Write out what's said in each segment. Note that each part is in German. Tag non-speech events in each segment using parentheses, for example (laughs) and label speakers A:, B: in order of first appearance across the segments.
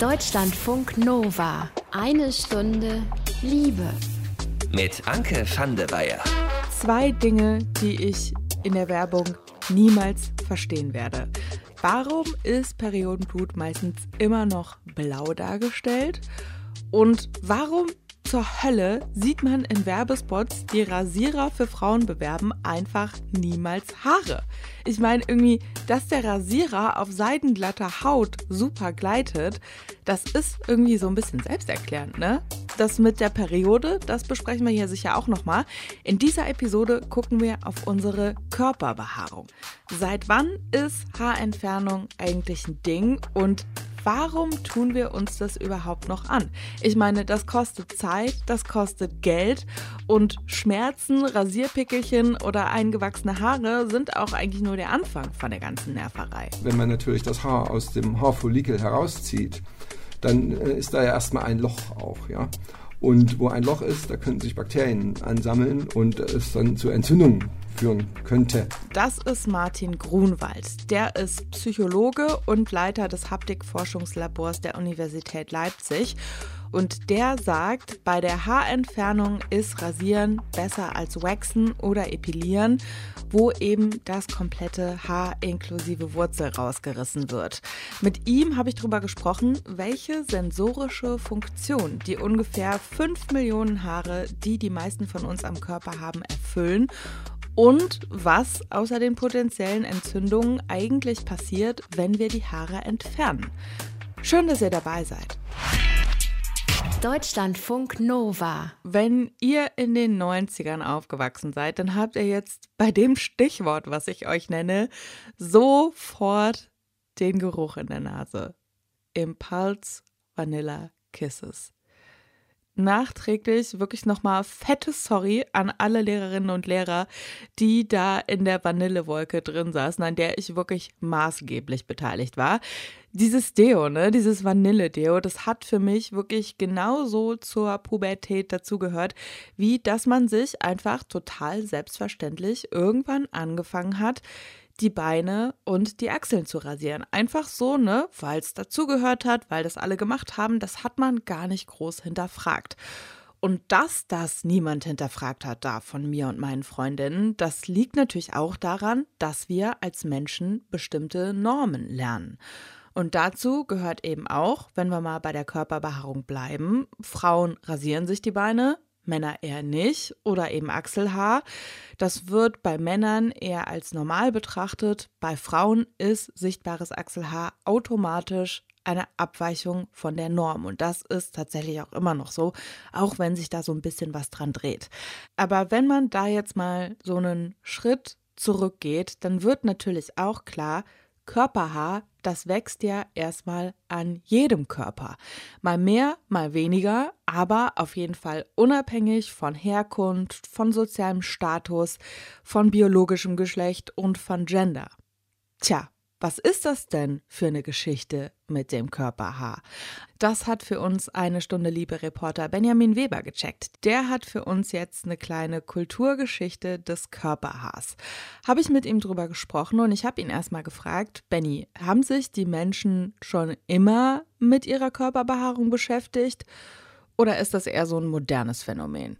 A: Deutschlandfunk Nova. Eine Stunde Liebe.
B: Mit Anke van der Weyer.
C: Zwei Dinge, die ich in der Werbung niemals verstehen werde. Warum ist Periodenblut meistens immer noch blau dargestellt? Und warum zur Hölle sieht man in Werbespots, die Rasierer für Frauen bewerben, einfach niemals Haare. Ich meine irgendwie, dass der Rasierer auf seidenglatter Haut super gleitet, das ist irgendwie so ein bisschen selbsterklärend, ne? Das mit der Periode, das besprechen wir hier sicher auch nochmal. In dieser Episode gucken wir auf unsere Körperbehaarung. Seit wann ist Haarentfernung eigentlich ein Ding und warum tun wir uns das überhaupt noch an? Ich meine, das kostet Zeit, das kostet Geld und Schmerzen, Rasierpickelchen oder eingewachsene Haare sind auch eigentlich nur der Anfang von der ganzen Nerverei.
D: Wenn man natürlich das Haar aus dem Haarfollikel herauszieht, dann äh, ist da ja erstmal ein Loch auch, ja. Und wo ein Loch ist, da können sich Bakterien ansammeln und es dann zu Entzündungen führen könnte.
C: Das ist Martin Grunwald. Der ist Psychologe und Leiter des Haptikforschungslabors der Universität Leipzig. Und der sagt, bei der Haarentfernung ist Rasieren besser als Waxen oder Epilieren, wo eben das komplette Haar inklusive Wurzel rausgerissen wird. Mit ihm habe ich darüber gesprochen, welche sensorische Funktion die ungefähr 5 Millionen Haare, die die meisten von uns am Körper haben, erfüllen und was außer den potenziellen Entzündungen eigentlich passiert, wenn wir die Haare entfernen. Schön, dass ihr dabei seid.
A: Deutschlandfunk Nova.
C: Wenn ihr in den 90ern aufgewachsen seid, dann habt ihr jetzt bei dem Stichwort, was ich euch nenne, sofort den Geruch in der Nase. Impulse Vanilla Kisses nachträglich wirklich nochmal fettes Sorry an alle Lehrerinnen und Lehrer, die da in der Vanillewolke drin saßen, an der ich wirklich maßgeblich beteiligt war. Dieses Deo, ne, dieses Vanille-Deo, das hat für mich wirklich genauso zur Pubertät dazugehört, wie dass man sich einfach total selbstverständlich irgendwann angefangen hat, die Beine und die Achseln zu rasieren. Einfach so, ne, weil es dazugehört hat, weil das alle gemacht haben, das hat man gar nicht groß hinterfragt. Und dass das niemand hinterfragt hat da von mir und meinen Freundinnen, das liegt natürlich auch daran, dass wir als Menschen bestimmte Normen lernen. Und dazu gehört eben auch, wenn wir mal bei der Körperbehaarung bleiben, Frauen rasieren sich die Beine, Männer eher nicht oder eben Achselhaar. Das wird bei Männern eher als normal betrachtet. Bei Frauen ist sichtbares Achselhaar automatisch eine Abweichung von der Norm. Und das ist tatsächlich auch immer noch so, auch wenn sich da so ein bisschen was dran dreht. Aber wenn man da jetzt mal so einen Schritt zurückgeht, dann wird natürlich auch klar, Körperhaar, das wächst ja erstmal an jedem Körper. Mal mehr, mal weniger, aber auf jeden Fall unabhängig von Herkunft, von sozialem Status, von biologischem Geschlecht und von Gender. Tja, was ist das denn für eine Geschichte mit dem Körperhaar? Das hat für uns eine Stunde Liebe-Reporter Benjamin Weber gecheckt. Der hat für uns jetzt eine kleine Kulturgeschichte des Körperhaars. Habe ich mit ihm drüber gesprochen und ich habe ihn erstmal gefragt, Benny, haben sich die Menschen schon immer mit ihrer Körperbehaarung beschäftigt oder ist das eher so ein modernes Phänomen?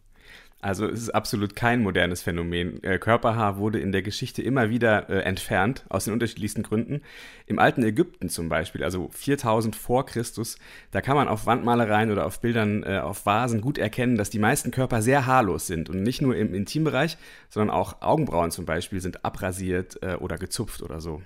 E: Also es ist absolut kein modernes Phänomen. Äh, Körperhaar wurde in der Geschichte immer wieder äh, entfernt, aus den unterschiedlichsten Gründen. Im alten Ägypten zum Beispiel, also 4000 vor Christus, da kann man auf Wandmalereien oder auf Bildern äh, auf Vasen gut erkennen, dass die meisten Körper sehr haarlos sind. Und nicht nur im Intimbereich, sondern auch Augenbrauen zum Beispiel sind abrasiert oder gezupft oder so.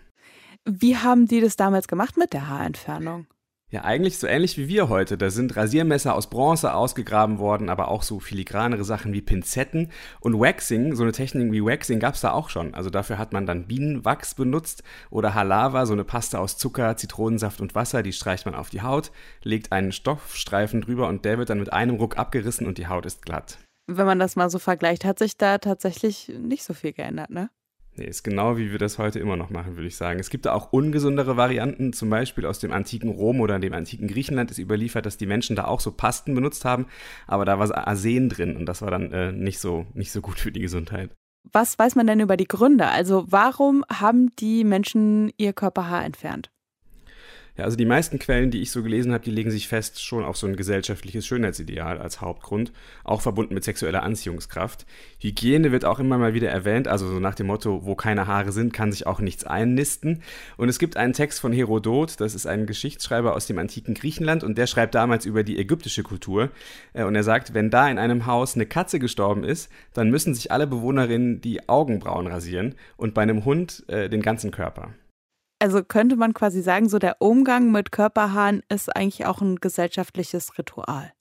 C: Wie haben die das damals gemacht mit der Haarentfernung?
E: Ja, eigentlich so ähnlich wie wir heute. Da sind Rasiermesser aus Bronze ausgegraben worden, aber auch so filigranere Sachen wie Pinzetten. Und Waxing, so eine Technik wie Waxing gab es da auch schon. Also dafür hat man dann Bienenwachs benutzt oder Halava, so eine Paste aus Zucker, Zitronensaft und Wasser. Die streicht man auf die Haut, legt einen Stoffstreifen drüber und der wird dann mit einem Ruck abgerissen und die Haut ist glatt.
C: Wenn man das mal so vergleicht, hat sich da tatsächlich nicht so viel geändert, ne?
E: Nee, ist genau wie wir das heute immer noch machen, würde ich sagen. Es gibt da auch ungesundere Varianten, zum Beispiel aus dem antiken Rom oder dem antiken Griechenland ist überliefert, dass die Menschen da auch so Pasten benutzt haben, aber da war Arsen drin und das war dann äh, nicht, so, nicht so gut für die Gesundheit.
C: Was weiß man denn über die Gründe? Also warum haben die Menschen ihr Körperhaar entfernt?
E: Ja, also die meisten Quellen, die ich so gelesen habe, die legen sich fest schon auf so ein gesellschaftliches Schönheitsideal als Hauptgrund, auch verbunden mit sexueller Anziehungskraft. Hygiene wird auch immer mal wieder erwähnt, also so nach dem Motto, wo keine Haare sind, kann sich auch nichts einnisten. Und es gibt einen Text von Herodot, das ist ein Geschichtsschreiber aus dem antiken Griechenland und der schreibt damals über die ägyptische Kultur. Äh, und er sagt, wenn da in einem Haus eine Katze gestorben ist, dann müssen sich alle Bewohnerinnen die Augenbrauen rasieren und bei einem Hund äh, den ganzen Körper.
C: Also könnte man quasi sagen, so der Umgang mit Körperhaaren ist eigentlich auch ein gesellschaftliches Ritual.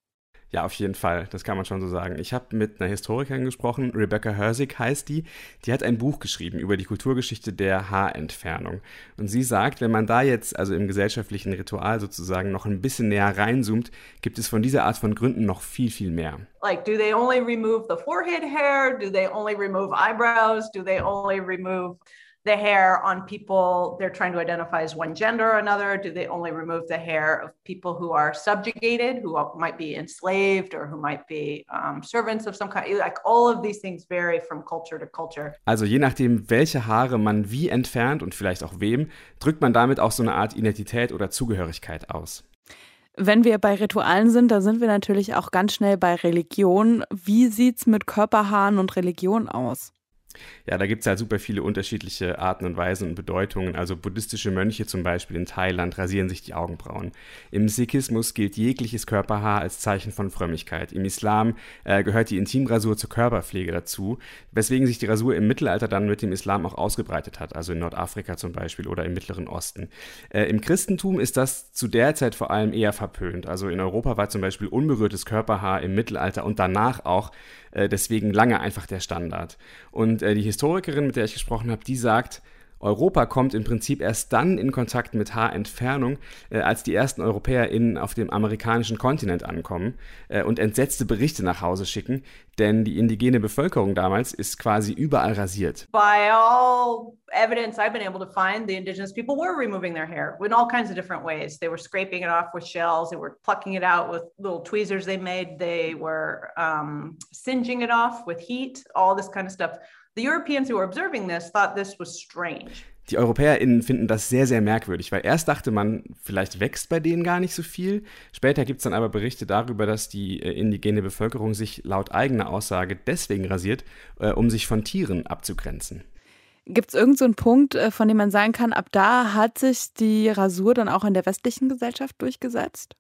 E: Ja, auf jeden Fall, das kann man schon so sagen. Ich habe mit einer Historikerin gesprochen, Rebecca Hersig heißt die, die hat ein Buch geschrieben über die Kulturgeschichte der Haarentfernung. Und sie sagt, wenn man da jetzt, also im gesellschaftlichen Ritual sozusagen, noch ein bisschen näher reinzoomt, gibt es von dieser Art von Gründen noch viel, viel mehr.
F: Like, do they only remove the forehead hair? Do they only remove eyebrows? Do they only remove the hair on people they're trying to identify as one gender or another? Do they only remove the hair of people who are subjugated, who might be enslaved or who might be um, servants of some kind? Like all of these things vary from culture to culture.
E: Also je nachdem, welche Haare man wie entfernt und vielleicht auch wem, drückt man damit auch so eine Art Identität oder Zugehörigkeit aus.
C: Wenn wir bei Ritualen sind, da sind wir natürlich auch ganz schnell bei Religion. Wie sieht's mit Körperhaaren und Religion aus?
E: Ja, da gibt es halt super viele unterschiedliche Arten und Weisen und Bedeutungen. Also buddhistische Mönche zum Beispiel in Thailand rasieren sich die Augenbrauen. Im Sikhismus gilt jegliches Körperhaar als Zeichen von Frömmigkeit. Im Islam äh, gehört die Intimrasur zur Körperpflege dazu, weswegen sich die Rasur im Mittelalter dann mit dem Islam auch ausgebreitet hat, also in Nordafrika zum Beispiel oder im Mittleren Osten. Äh, Im Christentum ist das zu der Zeit vor allem eher verpönt. Also in Europa war zum Beispiel unberührtes Körperhaar im Mittelalter und danach auch äh, deswegen lange einfach der Standard. Und äh, die Historikerin, mit der ich gesprochen habe, die sagt, Europa kommt im Prinzip erst dann in Kontakt mit Haarentfernung, äh, als die ersten EuropäerInnen auf dem amerikanischen Kontinent ankommen äh, und entsetzte Berichte nach Hause schicken, denn die indigene Bevölkerung damals ist quasi überall rasiert.
F: By all evidence I've been able to find, the indigenous people were removing their hair in all kinds of different ways. They were scraping it off with shells, they were plucking it out with little tweezers they made, they were um, singeing it off with heat, all this kind of stuff. The Europeans who were observing this thought this was strange.
E: Die EuropäerInnen finden das sehr, sehr merkwürdig, weil erst dachte man, vielleicht wächst bei denen gar nicht so viel. Später gibt es dann aber Berichte darüber, dass die äh, indigene Bevölkerung sich laut eigener Aussage deswegen rasiert, äh, um sich von Tieren abzugrenzen.
C: Gibt es irgendeinen so Punkt, äh, von dem man sagen kann, ab da hat sich die Rasur dann auch in der westlichen Gesellschaft durchgesetzt?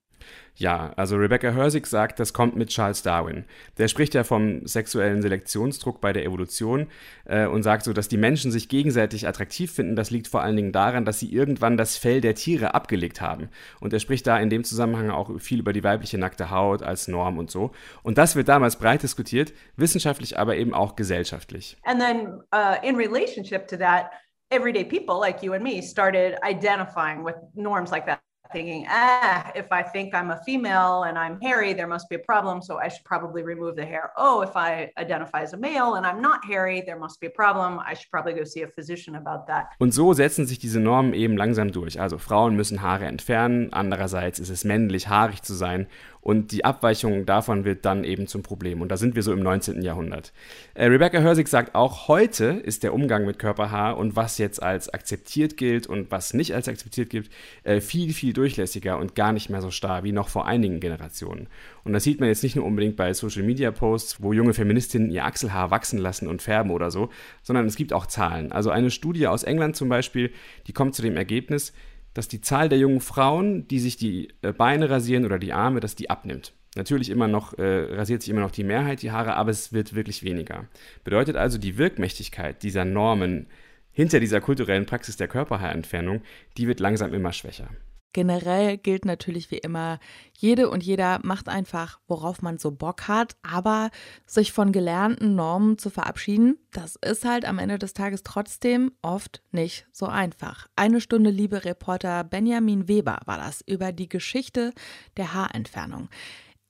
E: Ja, also Rebecca Hersig sagt, das kommt mit Charles Darwin. Der spricht ja vom sexuellen Selektionsdruck bei der Evolution äh, und sagt so, dass die Menschen sich gegenseitig attraktiv finden. Das liegt vor allen Dingen daran, dass sie irgendwann das Fell der Tiere abgelegt haben. Und er spricht da in dem Zusammenhang auch viel über die weibliche nackte Haut als Norm und so. Und das wird damals breit diskutiert, wissenschaftlich, aber eben auch gesellschaftlich.
F: And then uh, in relationship to that, everyday people like you and me started identifying with norms like that. Thinking, ah, if I think I'm a female and I'm hairy, there must be a problem. So I should probably remove the hair. Oh, if I identify as a male and I'm not hairy, there must be a problem. I should probably go see a physician about that.
E: Und so setzen sich diese Normen eben langsam durch. Also Frauen müssen Haare entfernen. Andererseits ist es männlich, haarig zu sein. Und die Abweichung davon wird dann eben zum Problem. Und da sind wir so im 19. Jahrhundert. Äh, Rebecca Hersig sagt auch, heute ist der Umgang mit Körperhaar und was jetzt als akzeptiert gilt und was nicht als akzeptiert gilt, äh, viel, viel durchlässiger und gar nicht mehr so starr wie noch vor einigen Generationen. Und das sieht man jetzt nicht nur unbedingt bei Social Media Posts, wo junge Feministinnen ihr Achselhaar wachsen lassen und färben oder so, sondern es gibt auch Zahlen. Also eine Studie aus England zum Beispiel, die kommt zu dem Ergebnis, dass die Zahl der jungen Frauen, die sich die äh, Beine rasieren oder die Arme, dass die abnimmt. Natürlich immer noch, äh, rasiert sich immer noch die Mehrheit die Haare, aber es wird wirklich weniger. Bedeutet also, die Wirkmächtigkeit dieser Normen hinter dieser kulturellen Praxis der Körperhaarentfernung, die wird langsam immer schwächer.
C: Generell gilt natürlich wie immer, jede und jeder macht einfach, worauf man so Bock hat, aber sich von gelernten Normen zu verabschieden, das ist halt am Ende des Tages trotzdem oft nicht so einfach. Eine Stunde liebe Reporter Benjamin Weber war das über die Geschichte der Haarentfernung.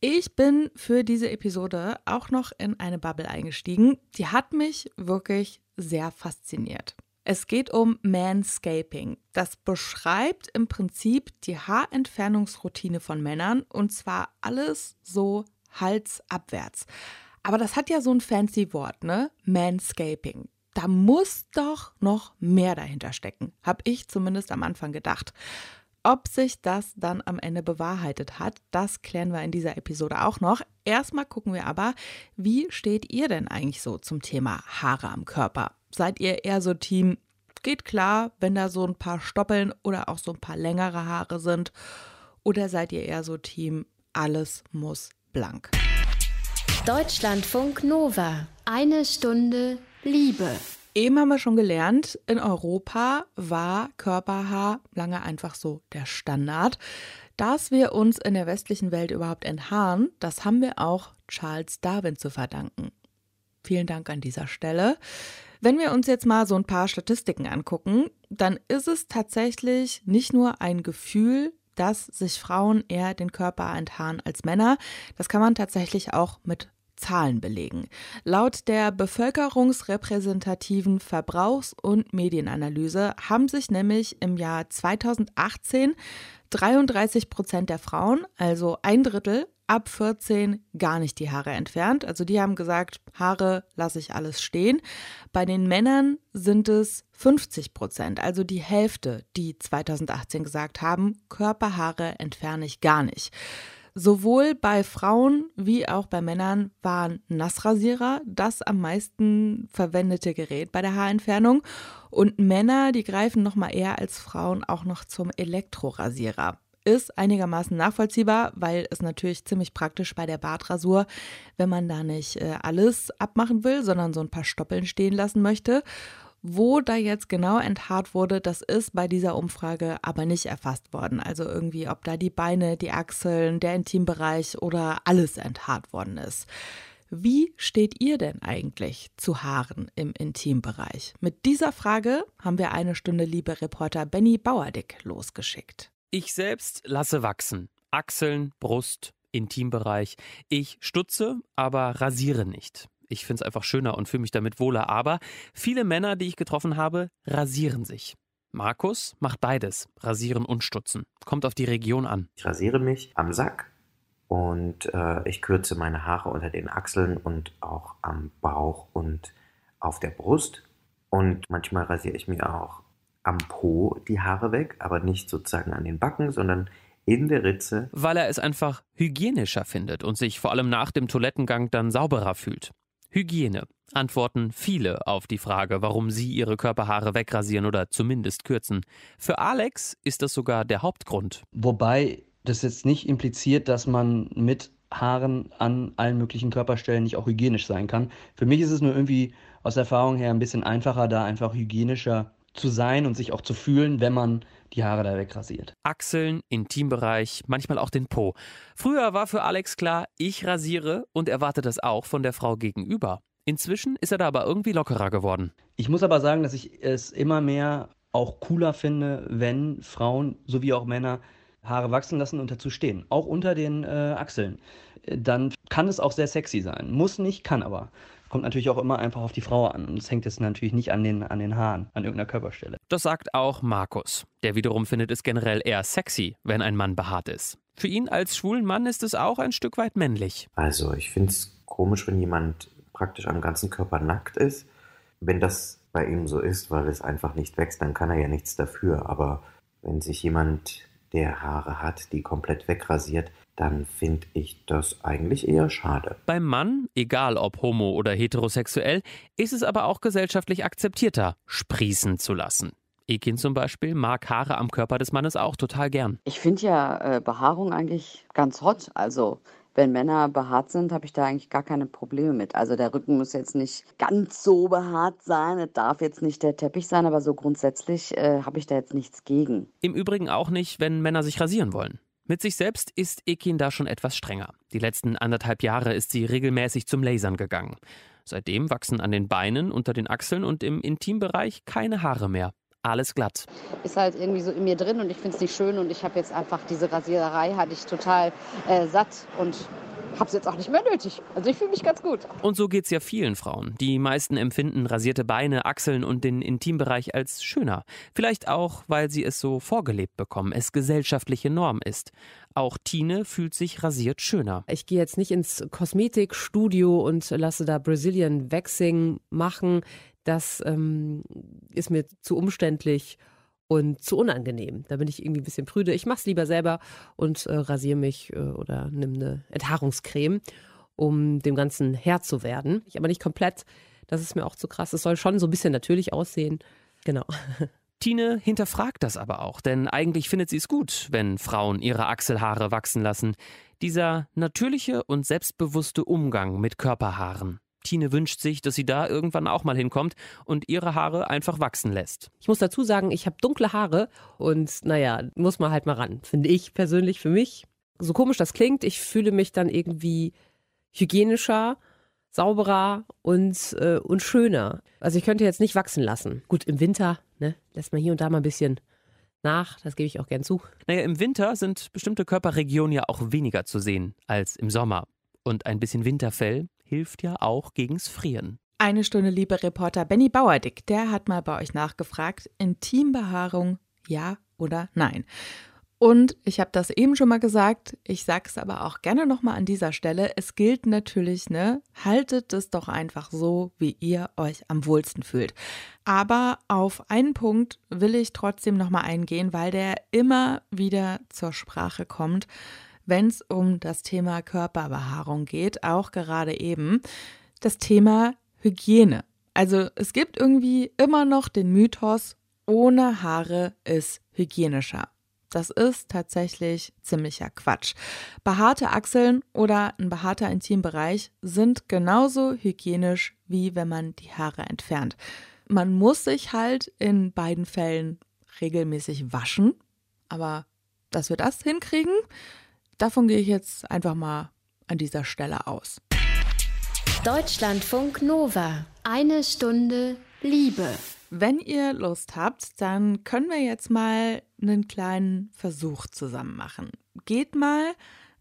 C: Ich bin für diese Episode auch noch in eine Bubble eingestiegen, die hat mich wirklich sehr fasziniert. Es geht um Manscaping. Das beschreibt im Prinzip die Haarentfernungsroutine von Männern und zwar alles so halsabwärts. Aber das hat ja so ein fancy Wort, ne? Manscaping. Da muss doch noch mehr dahinter stecken, habe ich zumindest am Anfang gedacht. Ob sich das dann am Ende bewahrheitet hat, das klären wir in dieser Episode auch noch. Erstmal gucken wir aber, wie steht ihr denn eigentlich so zum Thema Haare am Körper? Seid ihr eher so Team, geht klar, wenn da so ein paar Stoppeln oder auch so ein paar längere Haare sind? Oder seid ihr eher so Team, alles muss blank?
A: Deutschlandfunk Nova. Eine Stunde Liebe.
C: Eben haben wir schon gelernt, in Europa war Körperhaar lange einfach so der Standard. Dass wir uns in der westlichen Welt überhaupt enthaaren, das haben wir auch Charles Darwin zu verdanken. Vielen Dank an dieser Stelle. Wenn wir uns jetzt mal so ein paar Statistiken angucken, dann ist es tatsächlich nicht nur ein Gefühl, dass sich Frauen eher den Körper enthaaren als Männer. Das kann man tatsächlich auch mit Zahlen belegen. Laut der bevölkerungsrepräsentativen Verbrauchs- und Medienanalyse haben sich nämlich im Jahr 2018 33 Prozent der Frauen, also ein Drittel, ab 14 gar nicht die Haare entfernt. Also die haben gesagt, Haare lasse ich alles stehen. Bei den Männern sind es 50 Prozent, also die Hälfte, die 2018 gesagt haben, Körperhaare entferne ich gar nicht. Sowohl bei Frauen wie auch bei Männern waren Nassrasierer das am meisten verwendete Gerät bei der Haarentfernung. Und Männer, die greifen noch mal eher als Frauen auch noch zum Elektrorasierer. Ist einigermaßen nachvollziehbar, weil es natürlich ziemlich praktisch bei der Bartrasur, wenn man da nicht äh, alles abmachen will, sondern so ein paar Stoppeln stehen lassen möchte. Wo da jetzt genau enthaart wurde, das ist bei dieser Umfrage aber nicht erfasst worden. Also irgendwie, ob da die Beine, die Achseln, der Intimbereich oder alles enthaart worden ist. Wie steht ihr denn eigentlich zu Haaren im Intimbereich? Mit dieser Frage haben wir eine Stunde liebe Reporter Benny Bauerdick losgeschickt.
G: Ich selbst lasse wachsen. Achseln, Brust, Intimbereich. Ich stutze, aber rasiere nicht. Ich finde es einfach schöner und fühle mich damit wohler. Aber viele Männer, die ich getroffen habe, rasieren sich. Markus macht beides, rasieren und stutzen. Kommt auf die Region an.
H: Ich rasiere mich am Sack und äh, ich kürze meine Haare unter den Achseln und auch am Bauch und auf der Brust. Und manchmal rasiere ich mir auch am Po die Haare weg, aber nicht sozusagen an den Backen, sondern in der Ritze.
G: Weil er es einfach hygienischer findet und sich vor allem nach dem Toilettengang dann sauberer fühlt. Hygiene antworten viele auf die Frage, warum sie ihre Körperhaare wegrasieren oder zumindest kürzen. Für Alex ist das sogar der Hauptgrund.
I: Wobei das jetzt nicht impliziert, dass man mit Haaren an allen möglichen Körperstellen nicht auch hygienisch sein kann. Für mich ist es nur irgendwie aus Erfahrung her ein bisschen einfacher, da einfach hygienischer zu sein und sich auch zu fühlen, wenn man die Haare da wegrasiert.
G: Achseln, Intimbereich, manchmal auch den Po. Früher war für Alex klar, ich rasiere und erwarte das auch von der Frau gegenüber. Inzwischen ist er da aber irgendwie lockerer geworden.
I: Ich muss aber sagen, dass ich es immer mehr auch cooler finde, wenn Frauen sowie auch Männer Haare wachsen lassen und dazu stehen. Auch unter den äh, Achseln. Dann kann es auch sehr sexy sein. Muss nicht, kann aber. Kommt natürlich auch immer einfach auf die Frau an. Und es hängt jetzt natürlich nicht an den, an den Haaren, an irgendeiner Körperstelle.
G: Das sagt auch Markus. Der wiederum findet es generell eher sexy, wenn ein Mann behaart ist. Für ihn als schwulen Mann ist es auch ein Stück weit männlich.
H: Also ich finde es komisch, wenn jemand praktisch am ganzen Körper nackt ist. Wenn das bei ihm so ist, weil es einfach nicht wächst, dann kann er ja nichts dafür. Aber wenn sich jemand, der Haare hat, die komplett wegrasiert, dann finde ich das eigentlich eher schade.
G: Beim Mann, egal ob homo oder heterosexuell, ist es aber auch gesellschaftlich akzeptierter, sprießen zu lassen. Ekin zum Beispiel mag Haare am Körper des Mannes auch total gern.
J: Ich finde ja äh, Behaarung eigentlich ganz hot. Also wenn Männer behaart sind, habe ich da eigentlich gar keine Probleme mit. Also der Rücken muss jetzt nicht ganz so behaart sein, es darf jetzt nicht der Teppich sein, aber so grundsätzlich äh, habe ich da jetzt nichts gegen.
G: Im Übrigen auch nicht, wenn Männer sich rasieren wollen. Mit sich selbst ist Ekin da schon etwas strenger. Die letzten anderthalb Jahre ist sie regelmäßig zum Lasern gegangen. Seitdem wachsen an den Beinen, unter den Achseln und im Intimbereich keine Haare mehr. Alles glatt.
J: Ist halt irgendwie so in mir drin und ich finde es nicht schön und ich habe jetzt einfach diese Rasiererei hatte ich total äh, satt und habe es jetzt auch nicht mehr nötig. Also ich fühle mich ganz gut.
G: Und so geht es ja vielen Frauen. Die meisten empfinden rasierte Beine, Achseln und den Intimbereich als schöner. Vielleicht auch, weil sie es so vorgelebt bekommen, es gesellschaftliche Norm ist. Auch Tine fühlt sich rasiert schöner.
K: Ich gehe jetzt nicht ins Kosmetikstudio und lasse da Brazilian Waxing machen. Das ähm, ist mir zu umständlich und zu unangenehm. Da bin ich irgendwie ein bisschen prüde. Ich mache es lieber selber und äh, rasiere mich äh, oder nimm eine Enthaarungscreme, um dem Ganzen Herr zu werden. Ich aber nicht komplett. Das ist mir auch zu krass. Es soll schon so ein bisschen natürlich aussehen. Genau. (laughs)
G: Tine hinterfragt das aber auch, denn eigentlich findet sie es gut, wenn Frauen ihre Achselhaare wachsen lassen. Dieser natürliche und selbstbewusste Umgang mit Körperhaaren. Tine wünscht sich, dass sie da irgendwann auch mal hinkommt und ihre Haare einfach wachsen lässt.
K: Ich muss dazu sagen, ich habe dunkle Haare und naja, muss man halt mal ran, finde ich persönlich für mich. So komisch das klingt, ich fühle mich dann irgendwie hygienischer, sauberer und, äh, und schöner. Also ich könnte jetzt nicht wachsen lassen. Gut, im Winter ne, lässt man hier und da mal ein bisschen nach, das gebe ich auch gern zu.
G: Naja, im Winter sind bestimmte Körperregionen ja auch weniger zu sehen als im Sommer. Und ein bisschen Winterfell hilft ja auch gegens Frieren.
C: Eine Stunde liebe Reporter Benny Bauerdick, der hat mal bei euch nachgefragt, Intimbehaarung ja oder nein. Und ich habe das eben schon mal gesagt, ich sage es aber auch gerne nochmal an dieser Stelle. Es gilt natürlich, ne, haltet es doch einfach so, wie ihr euch am wohlsten fühlt. Aber auf einen Punkt will ich trotzdem nochmal eingehen, weil der immer wieder zur Sprache kommt wenn es um das Thema Körperbehaarung geht, auch gerade eben das Thema Hygiene. Also es gibt irgendwie immer noch den Mythos, ohne Haare ist hygienischer. Das ist tatsächlich ziemlicher Quatsch. Behaarte Achseln oder ein behaarter Intimbereich sind genauso hygienisch, wie wenn man die Haare entfernt. Man muss sich halt in beiden Fällen regelmäßig waschen, aber dass wir das hinkriegen, Davon gehe ich jetzt einfach mal an dieser Stelle aus.
A: Deutschlandfunk Nova. Eine Stunde Liebe.
C: Wenn ihr Lust habt, dann können wir jetzt mal einen kleinen Versuch zusammen machen. Geht mal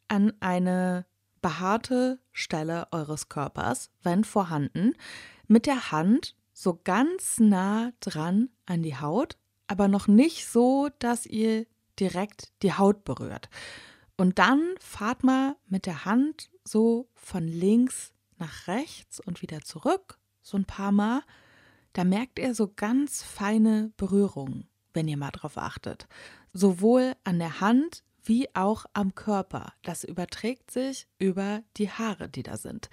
C: an eine behaarte Stelle eures Körpers, wenn vorhanden, mit der Hand so ganz nah dran an die Haut, aber noch nicht so, dass ihr direkt die Haut berührt. Und dann fahrt mal mit der Hand so von links nach rechts und wieder zurück, so ein paar Mal. Da merkt ihr so ganz feine Berührungen, wenn ihr mal drauf achtet. Sowohl an der Hand wie auch am Körper. Das überträgt sich über die Haare, die da sind.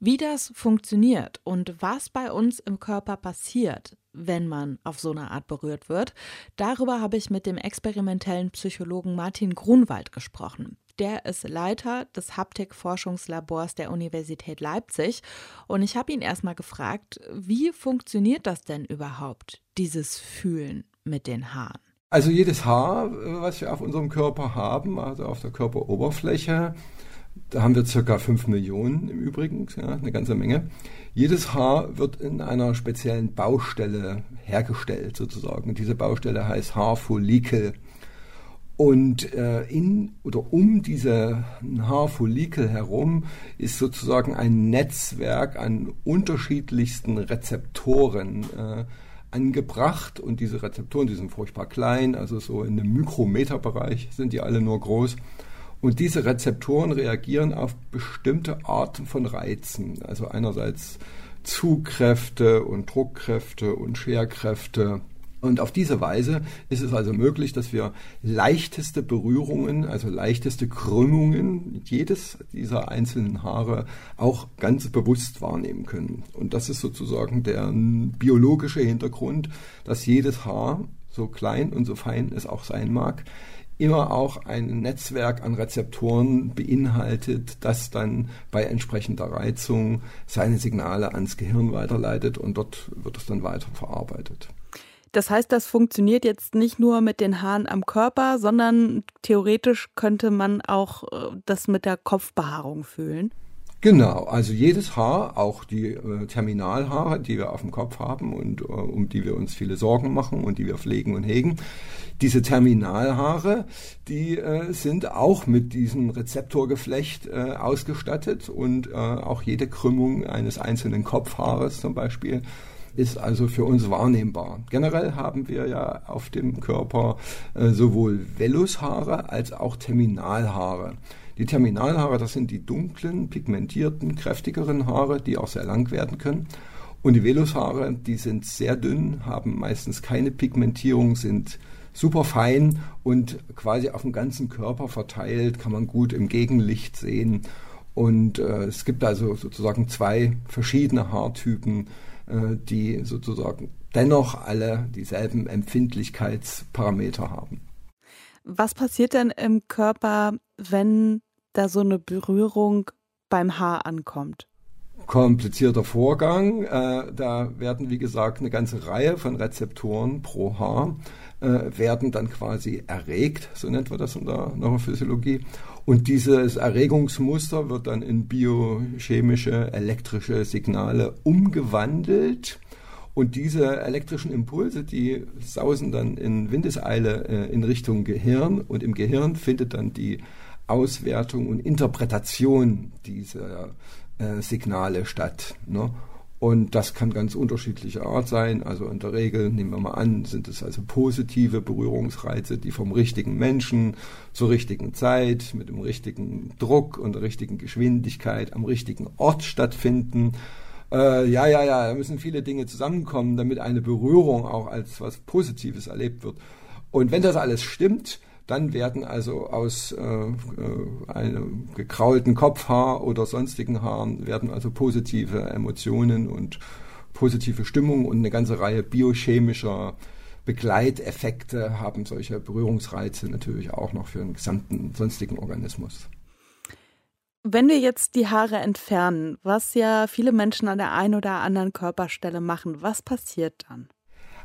C: Wie das funktioniert und was bei uns im Körper passiert, wenn man auf so eine Art berührt wird, darüber habe ich mit dem experimentellen Psychologen Martin Grunwald gesprochen. Der ist Leiter des Haptik-Forschungslabors der Universität Leipzig. Und ich habe ihn erstmal gefragt, wie funktioniert das denn überhaupt, dieses Fühlen mit den Haaren?
D: Also jedes Haar, was wir auf unserem Körper haben, also auf der Körperoberfläche, da haben wir circa 5 Millionen im Übrigen, ja, eine ganze Menge. Jedes Haar wird in einer speziellen Baustelle hergestellt, sozusagen. Und diese Baustelle heißt Haarfollikel. Und äh, in oder um diese Haarfollikel herum ist sozusagen ein Netzwerk an unterschiedlichsten Rezeptoren äh, angebracht. Und diese Rezeptoren, die sind furchtbar klein, also so in einem Mikrometerbereich sind die alle nur groß. Und diese Rezeptoren reagieren auf bestimmte Arten von Reizen. Also einerseits Zugkräfte und Druckkräfte und Scherkräfte. Und auf diese Weise ist es also möglich, dass wir leichteste Berührungen, also leichteste Krümmungen jedes dieser einzelnen Haare auch ganz bewusst wahrnehmen können. Und das ist sozusagen der biologische Hintergrund, dass jedes Haar, so klein und so fein es auch sein mag, immer auch ein Netzwerk an Rezeptoren beinhaltet, das dann bei entsprechender Reizung seine Signale ans Gehirn weiterleitet und dort wird es dann weiter verarbeitet.
C: Das heißt, das funktioniert jetzt nicht nur mit den Haaren am Körper, sondern theoretisch könnte man auch äh, das mit der Kopfbehaarung fühlen.
D: Genau, also jedes Haar, auch die äh, Terminalhaare, die wir auf dem Kopf haben und äh, um die wir uns viele Sorgen machen und die wir pflegen und hegen, diese Terminalhaare, die äh, sind auch mit diesem Rezeptorgeflecht äh, ausgestattet und äh, auch jede Krümmung eines einzelnen Kopfhaares zum Beispiel ist also für uns wahrnehmbar. Generell haben wir ja auf dem Körper äh, sowohl Vellushaare als auch Terminalhaare. Die Terminalhaare, das sind die dunklen, pigmentierten, kräftigeren Haare, die auch sehr lang werden können. Und die Velushaare, die sind sehr dünn, haben meistens keine Pigmentierung, sind super fein und quasi auf dem ganzen Körper verteilt, kann man gut im Gegenlicht sehen. Und äh, es gibt also sozusagen zwei verschiedene Haartypen, äh, die sozusagen dennoch alle dieselben Empfindlichkeitsparameter haben.
C: Was passiert denn im Körper, wenn da so eine Berührung beim Haar ankommt?
D: komplizierter Vorgang. Äh, da werden, wie gesagt, eine ganze Reihe von Rezeptoren pro Haar äh, werden dann quasi erregt, so nennt man das in der Neurophysiologie. Und dieses Erregungsmuster wird dann in biochemische, elektrische Signale umgewandelt. Und diese elektrischen Impulse, die sausen dann in Windeseile äh, in Richtung Gehirn. Und im Gehirn findet dann die Auswertung und Interpretation dieser äh, Signale statt. Ne? Und das kann ganz unterschiedlicher Art sein. Also in der Regel, nehmen wir mal an, sind es also positive Berührungsreize, die vom richtigen Menschen zur richtigen Zeit, mit dem richtigen Druck und der richtigen Geschwindigkeit am richtigen Ort stattfinden. Äh, ja, ja, ja, da müssen viele Dinge zusammenkommen, damit eine Berührung auch als was Positives erlebt wird. Und wenn das alles stimmt, dann werden also aus äh, äh, einem gekraulten Kopfhaar oder sonstigen Haaren werden also positive Emotionen und positive Stimmung und eine ganze Reihe biochemischer Begleiteffekte haben solche Berührungsreize natürlich auch noch für den gesamten sonstigen Organismus.
C: Wenn wir jetzt die Haare entfernen, was ja viele Menschen an der einen oder anderen Körperstelle machen, was passiert dann?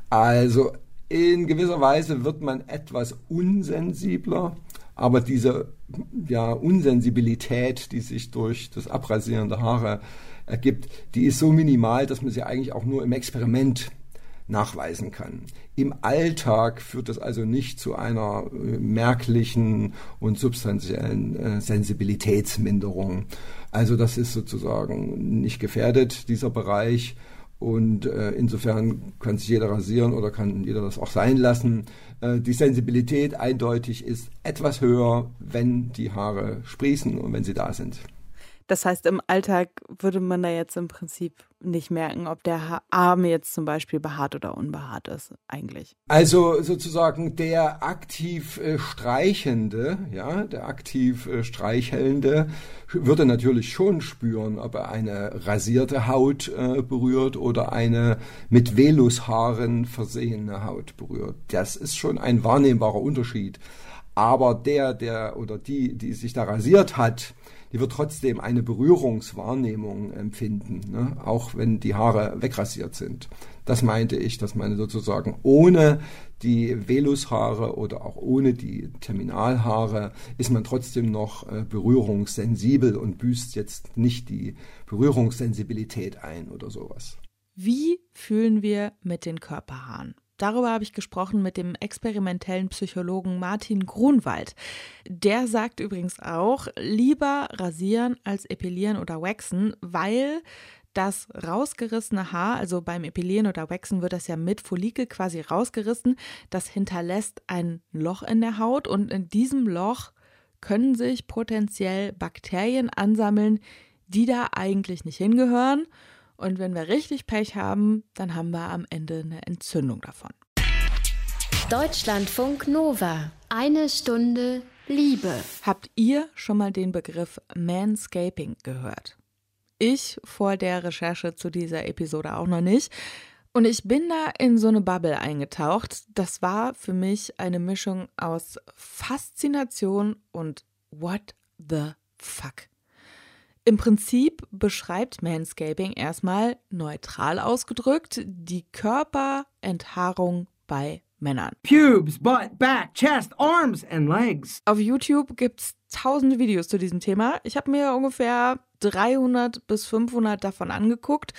D: Also in gewisser Weise wird man etwas unsensibler, aber diese ja, Unsensibilität, die sich durch das Abrasieren der Haare ergibt, die ist so minimal, dass man sie eigentlich auch nur im Experiment nachweisen kann. Im Alltag führt das also nicht zu einer äh, merklichen und substanziellen äh, Sensibilitätsminderung. Also das ist sozusagen nicht gefährdet, dieser Bereich. Und äh, insofern kann sich jeder rasieren oder kann jeder das auch sein lassen. Äh, die Sensibilität eindeutig ist etwas höher, wenn die Haare sprießen und wenn sie da sind.
C: Das heißt, im Alltag würde man da jetzt im Prinzip nicht merken, ob der Arm jetzt zum Beispiel behaart oder unbehaart ist, eigentlich.
D: Also sozusagen der aktiv äh, Streichende, ja, der aktiv äh, Streichelnde würde natürlich schon spüren, ob er eine rasierte Haut äh, berührt oder eine mit Velushaaren versehene Haut berührt. Das ist schon ein wahrnehmbarer Unterschied. Aber der, der oder die, die sich da rasiert hat, die wird trotzdem eine Berührungswahrnehmung empfinden, ne? auch wenn die Haare wegrasiert sind. Das meinte ich, dass man sozusagen ohne die Velushaare oder auch ohne die Terminalhaare ist man trotzdem noch äh, berührungssensibel und büßt jetzt nicht die Berührungssensibilität ein oder sowas.
C: Wie fühlen wir mit den Körperhaaren? Darüber habe ich gesprochen mit dem experimentellen Psychologen Martin Grunwald. Der sagt übrigens auch, lieber rasieren als epilieren oder waxen, weil das rausgerissene Haar, also beim Epilieren oder Waxen wird das ja mit Follikel quasi rausgerissen, das hinterlässt ein Loch in der Haut und in diesem Loch können sich potenziell Bakterien ansammeln, die da eigentlich nicht hingehören. Und wenn wir richtig Pech haben, dann haben wir am Ende eine Entzündung davon.
A: Deutschlandfunk Nova. Eine Stunde Liebe.
C: Habt ihr schon mal den Begriff Manscaping gehört? Ich vor der Recherche zu dieser Episode auch noch nicht. Und ich bin da in so eine Bubble eingetaucht. Das war für mich eine Mischung aus Faszination und What the fuck. Im Prinzip beschreibt Manscaping erstmal neutral ausgedrückt die Körperenthaarung bei Männern.
L: Pubes, butt, back, chest, arms and legs.
C: Auf YouTube gibt es tausende Videos zu diesem Thema. Ich habe mir ungefähr 300 bis 500 davon angeguckt.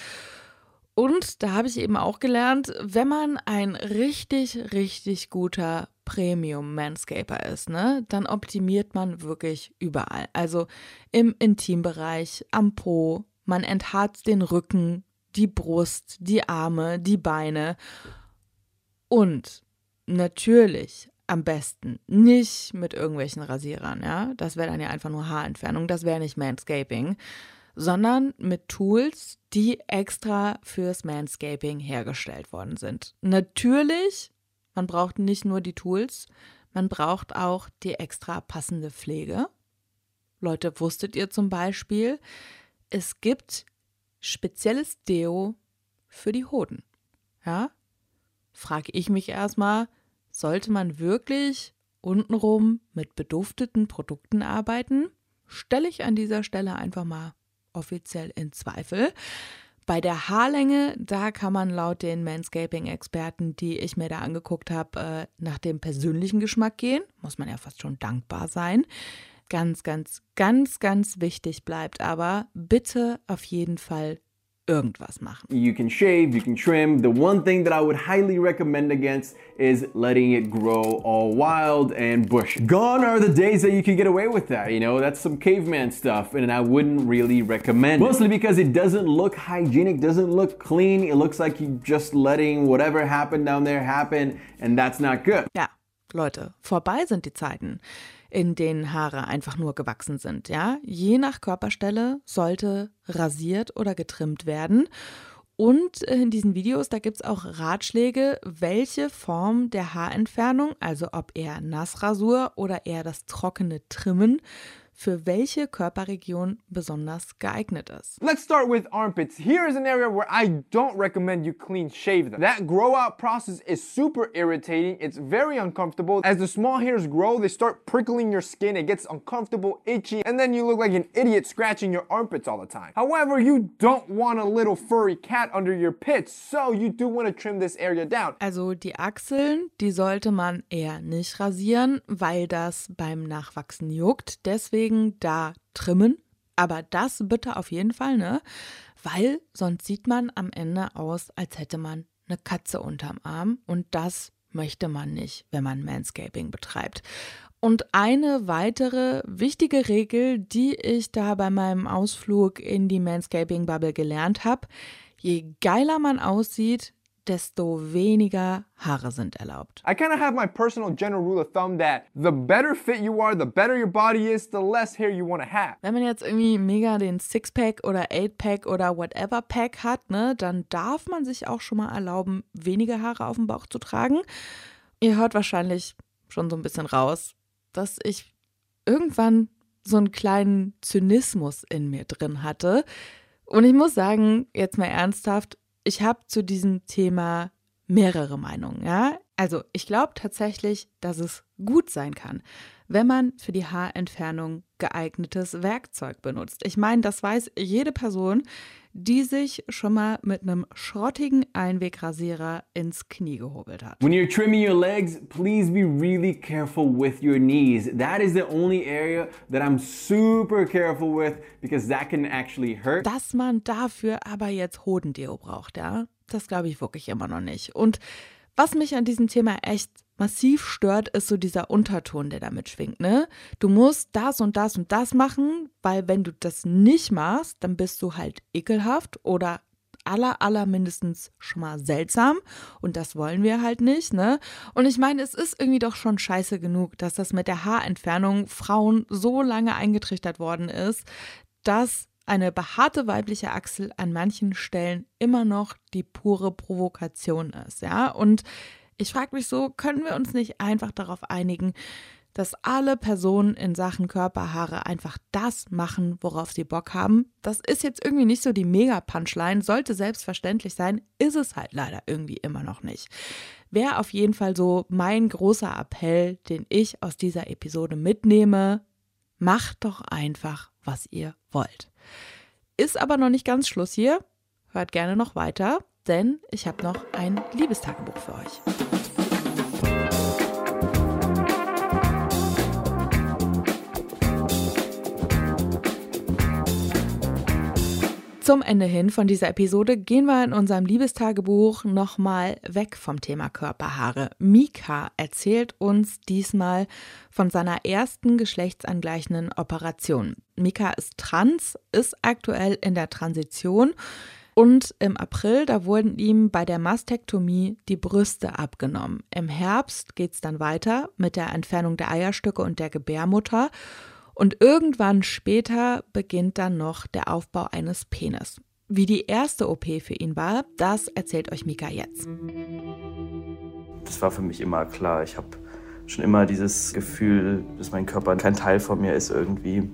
C: Und da habe ich eben auch gelernt, wenn man ein richtig, richtig guter Premium-Manscaper ist, ne, dann optimiert man wirklich überall. Also im Intimbereich, am Po, man entharzt den Rücken, die Brust, die Arme, die Beine. Und natürlich am besten nicht mit irgendwelchen Rasierern, ja. Das wäre dann ja einfach nur Haarentfernung, das wäre nicht Manscaping. sondern mit Tools, die extra fürs Manscaping hergestellt worden sind. Natürlich, man braucht nicht nur die Tools, man braucht auch die extra passende Pflege. Leute, wusstet ihr zum Beispiel, es gibt spezielles Deo für die Hoden. Ja? Frage ich mich erstmal, sollte man wirklich untenrum mit bedufteten Produkten arbeiten? Stelle ich an dieser Stelle einfach mal offiziell in Zweifel. Bei der Haarlänge, da kann man laut den Manscaping-Experten, die ich mir da angeguckt habe, äh, nach dem persönlichen Geschmack gehen. Muss man ja fast schon dankbar sein. Ganz, ganz, ganz, ganz wichtig bleibt aber, bitte auf jeden Fall irgendwas machen.
M: You can shave, you can trim. The one thing that I would highly recommend against is letting it grow all wild and bush. Gone are the days that you can get away with that. You know, that's some caveman stuff, and I wouldn't really recommend it. Mostly because it doesn't look hygienic, doesn't look clean. It looks like you're just letting whatever happened down there happen, and that's not good.
C: Yeah. Leute, vorbei sind die Zeiten in denen Haare einfach nur gewachsen sind. Ja, je nach Körperstelle sollte rasiert oder getrimmt werden. Und in diesen Videos, da gibt es auch Ratschläge, welche Form der Haarentfernung, also ob eher Nassrasur oder eher das trockene Trimmen, für welche Körperregion besonders geeignet ist.
N: Let's start with armpits. Here is an area where I don't recommend you clean shave them. That grow out process is super irritating. It's very uncomfortable. As the small hairs grow, they start prickling your skin. It gets uncomfortable, itchy, and then you look like an idiot scratching your armpits all the time. However, you don't want a little furry cat under your pits, so you do want to trim this area down.
C: Also die Achseln, die sollte man eher nicht rasieren, weil das beim Nachwachsen juckt. Deswegen deswegen da trimmen. Aber das bitte auf jeden Fall, ne? Weil sonst sieht man am Ende aus, als hätte man eine Katze unterm Arm. Und das möchte man nicht, wenn man Manscaping betreibt. Und eine weitere wichtige Regel, die ich da bei meinem Ausflug in die Manscaping-Bubble gelernt habe, je geiler man aussieht, desto weniger Haare sind erlaubt.
N: I kind of have my personal general rule of thumb that the better fit you are, the better your body is, the less hair you want to have.
C: Wenn man jetzt irgendwie mega den Sixpack oder Eightpack oder whatever Pack hat, ne, dann darf man sich auch schon mal erlauben, weniger Haare auf dem Bauch zu tragen. Ihr hört wahrscheinlich schon so ein bisschen raus, dass ich irgendwann so einen kleinen Zynismus in mir drin hatte. Und ich muss sagen, jetzt mal ernsthaft, ich habe zu diesem Thema mehrere Meinungen, ja. Also ich glaube tatsächlich, dass es gut sein kann, wenn man für die Haarentfernung geeignetes Werkzeug benutzt. Ich meine, das weiß jede Person, die sich schon mal mit einem schrottigen Einwegrasierer ins Knie gehobelt hat.
M: When you're trimming your legs, please be really careful with your knees. That is the only area that I'm super careful with because that can actually hurt.
C: Dass man dafür aber jetzt Hodendeo braucht, ja, das glaube ich wirklich immer noch nicht. Und was mich an diesem Thema echt massiv stört, ist so dieser Unterton, der damit schwingt, ne? Du musst das und das und das machen, weil wenn du das nicht machst, dann bist du halt ekelhaft oder aller, aller mindestens schon mal seltsam und das wollen wir halt nicht, ne? Und ich meine, es ist irgendwie doch schon scheiße genug, dass das mit der Haarentfernung Frauen so lange eingetrichtert worden ist, dass eine behaarte weibliche Achsel an manchen Stellen immer noch die pure Provokation ist, ja? Und ich frage mich so, können wir uns nicht einfach darauf einigen, dass alle Personen in Sachen Körperhaare einfach das machen, worauf sie Bock haben. Das ist jetzt irgendwie nicht so die Mega-Punchline, sollte selbstverständlich sein, ist es halt leider irgendwie immer noch nicht. Wäre auf jeden Fall so mein großer Appell, den ich aus dieser Episode mitnehme. Macht doch einfach, was ihr wollt. Ist aber noch nicht ganz Schluss hier. Hört gerne noch weiter, denn ich habe noch ein Liebestagebuch für euch. Zum Ende hin von dieser Episode gehen wir in unserem Liebestagebuch nochmal weg vom Thema Körperhaare. Mika erzählt uns diesmal von seiner ersten geschlechtsangleichenden Operation. Mika ist trans, ist aktuell in der Transition und im April, da wurden ihm bei der Mastektomie die Brüste abgenommen. Im Herbst geht es dann weiter mit der Entfernung der Eierstöcke und der Gebärmutter. Und irgendwann später beginnt dann noch der Aufbau eines Penis. Wie die erste OP für ihn war, das erzählt euch Mika jetzt.
O: Das war für mich immer klar. Ich habe schon immer dieses Gefühl, dass mein Körper kein Teil von mir ist irgendwie.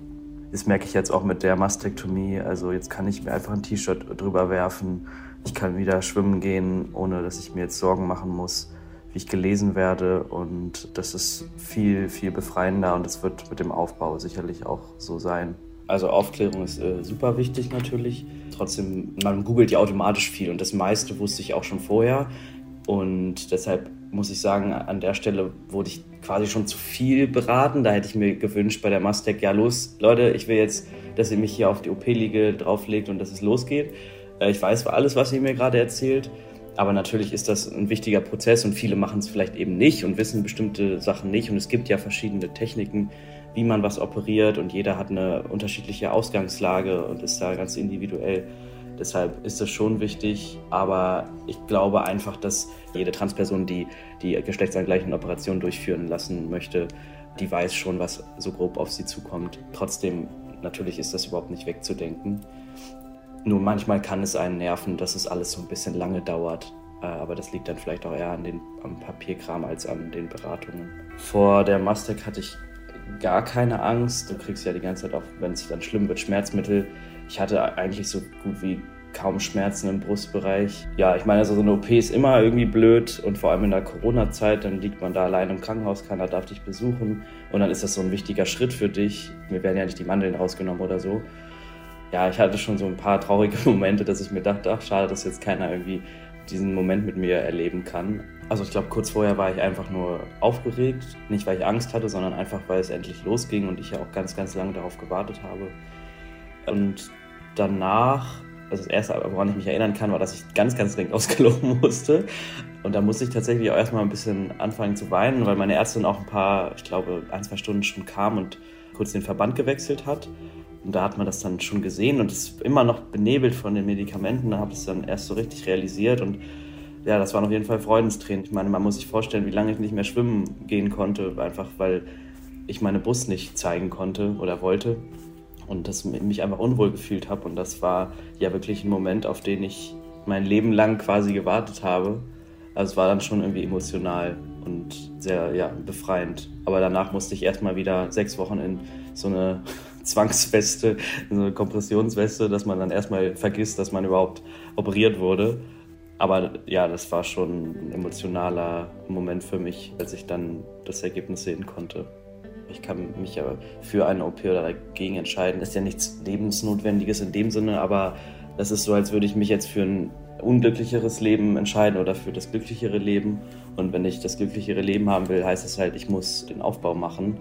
O: Das merke ich jetzt auch mit der Mastektomie. Also jetzt kann ich mir einfach ein T-Shirt drüber werfen. Ich kann wieder schwimmen gehen, ohne dass ich mir jetzt Sorgen machen muss, wie ich gelesen werde. Und das ist viel, viel befreiender und das wird mit dem Aufbau sicherlich auch so sein. Also Aufklärung ist äh, super wichtig natürlich. Trotzdem, man googelt ja automatisch viel und das meiste wusste ich auch schon vorher. Und deshalb muss ich sagen, an der Stelle wurde ich quasi schon zu viel beraten. Da hätte ich mir gewünscht bei der Mastec, ja los, Leute, ich will jetzt, dass ihr mich hier auf die OP-Liege drauflegt und dass es losgeht. Äh, ich weiß alles, was ihr mir gerade erzählt. Aber natürlich ist das ein wichtiger Prozess und viele machen es vielleicht eben nicht und wissen bestimmte Sachen nicht. Und es gibt ja verschiedene Techniken, wie man was operiert und jeder hat eine unterschiedliche Ausgangslage und ist da ganz individuell. Deshalb ist das schon wichtig, aber ich glaube einfach, dass jede Transperson, die die geschlechtsangleichende Operation durchführen lassen möchte, die weiß schon, was so grob auf sie zukommt. Trotzdem, natürlich ist das überhaupt nicht wegzudenken. Nur manchmal kann es einen nerven, dass es alles so ein bisschen lange dauert. Äh, aber das liegt dann vielleicht auch eher an den, am Papierkram als an den Beratungen. Vor der Mastec hatte ich gar keine Angst. Du kriegst ja die ganze Zeit auch, wenn es dann schlimm wird, Schmerzmittel. Ich hatte eigentlich so gut wie kaum Schmerzen im Brustbereich. Ja, ich meine, also so eine OP ist immer irgendwie blöd und vor allem in der Corona-Zeit, dann liegt man da allein im Krankenhaus, keiner darf dich besuchen und dann ist das so ein wichtiger Schritt für dich. Mir werden ja nicht die Mandeln rausgenommen oder so. Ja, ich hatte schon so ein paar traurige (laughs) Momente, dass ich mir dachte, ach schade, dass jetzt keiner irgendwie diesen Moment mit mir erleben kann. Also ich glaube, kurz vorher war ich einfach nur aufgeregt. Nicht, weil ich Angst hatte, sondern einfach, weil es endlich losging und ich ja auch ganz, ganz lange darauf gewartet habe. Und danach, also das Erste, woran ich mich erinnern kann, war, dass ich ganz, ganz dringend (laughs) ausgeloben musste. Und da musste ich tatsächlich auch erstmal ein bisschen anfangen zu weinen, weil meine Ärztin auch ein paar, ich glaube, ein, zwei Stunden schon kam und kurz den Verband gewechselt hat. Und da hat man das dann schon gesehen und ist immer noch benebelt von den Medikamenten. Da habe ich es dann erst so richtig realisiert und ja, das waren auf jeden Fall Freudenstränen. Ich meine, man muss sich vorstellen, wie lange ich nicht mehr schwimmen gehen konnte, einfach weil ich meine Brust nicht zeigen konnte oder wollte und das mich einfach unwohl gefühlt habe. Und das war ja wirklich ein Moment, auf den ich mein Leben lang quasi gewartet habe. Also es war dann schon irgendwie emotional und sehr ja, befreiend. Aber danach musste ich erstmal wieder sechs Wochen in so eine Zwangsweste, so eine Kompressionsweste, dass man dann erstmal vergisst, dass man überhaupt operiert wurde. Aber ja, das war schon ein emotionaler Moment für mich, als ich dann das Ergebnis sehen konnte. Ich kann mich ja für eine OP oder dagegen entscheiden. Das ist ja nichts Lebensnotwendiges in dem Sinne, aber das ist so, als würde ich mich jetzt für ein unglücklicheres Leben entscheiden oder für das glücklichere Leben. Und wenn ich das glücklichere Leben haben will, heißt es halt, ich muss den Aufbau machen.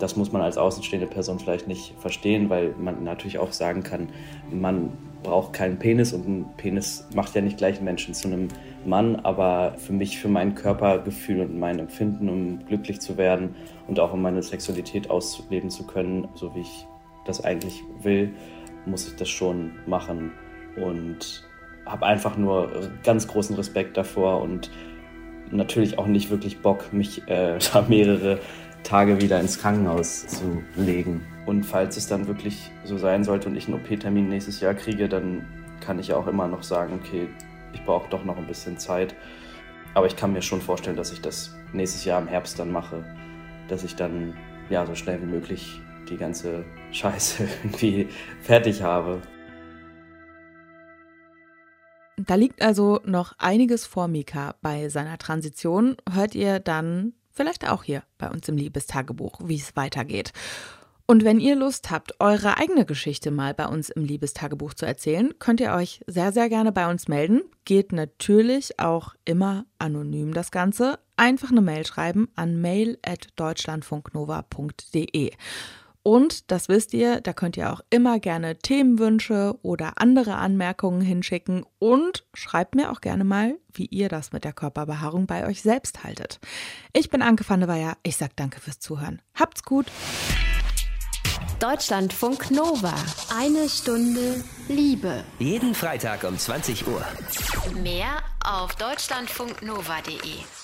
O: Das muss man als außenstehende Person vielleicht nicht verstehen, weil man natürlich auch sagen kann, man braucht keinen Penis und ein Penis macht ja nicht gleich einen Menschen zu einem Mann, aber für mich, für mein Körpergefühl und mein Empfinden, um glücklich zu werden und auch um meine Sexualität ausleben zu können, so wie ich das eigentlich will, muss ich das schon machen und habe einfach nur ganz großen Respekt davor und natürlich auch nicht wirklich Bock, mich äh, (laughs) da mehrere Tage wieder ins Krankenhaus zu legen. Und falls es dann wirklich so sein sollte und ich einen OP-Termin nächstes Jahr kriege, dann kann ich ja auch immer noch sagen, okay, ich brauche doch noch ein bisschen Zeit. Aber ich kann mir schon vorstellen, dass ich das nächstes Jahr im Herbst dann mache, dass ich dann ja so schnell wie möglich die ganze (laughs) Scheiße irgendwie fertig habe.
C: Da liegt also noch einiges vor Mika bei seiner Transition. Hört ihr dann vielleicht auch hier bei uns im Liebestagebuch, wie es weitergeht. Und wenn ihr Lust habt, eure eigene Geschichte mal bei uns im Liebestagebuch zu erzählen, könnt ihr euch sehr, sehr gerne bei uns melden. Geht natürlich auch immer anonym das Ganze. Einfach eine Mail schreiben an mail.deutschlandfunknova.de. Und das wisst ihr, da könnt ihr auch immer gerne Themenwünsche oder andere Anmerkungen hinschicken und schreibt mir auch gerne mal, wie ihr das mit der Körperbehaarung bei euch selbst haltet. Ich bin Anke van der Weyer. Ich sag danke fürs Zuhören. Habt's gut.
A: Deutschlandfunk Nova. Eine Stunde Liebe.
B: Jeden Freitag um 20 Uhr.
A: Mehr auf deutschlandfunknova.de.